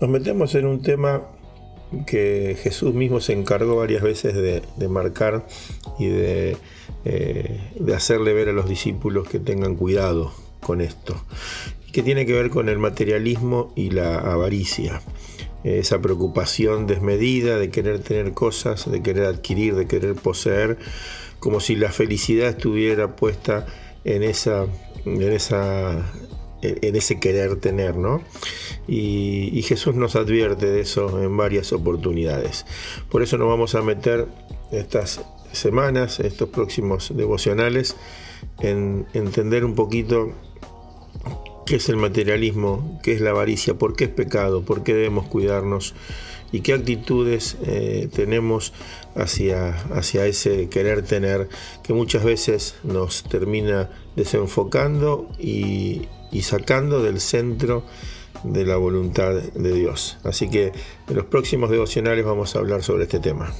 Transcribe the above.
nos metemos en un tema que Jesús mismo se encargó varias veces de, marcar y de, eh, de, hacerle ver a los discípulos que tengan cuidado con esto, que tiene que ver con el materialismo y la avaricia, esa preocupación desmedida de querer tener cosas, de querer adquirir, de querer poseer, como si la felicidad estuviera puesta en esa, en esa en ese querer tener, ¿no? Y, Jesús nos advierte de eso en varias oportunidades. Por eso nos vamos a meter estas semanas, estos próximos devocionales, en entender un poquito qué es el materialismo, qué es la avaricia, por qué es pecado, por qué debemos cuidarnos y qué actitudes eh, tenemos hacia, hacia ese querer tener que muchas veces nos termina desenfocando y, y sacando del centro de la voluntad de Dios. Así que en los próximos devocionales vamos a hablar sobre este tema.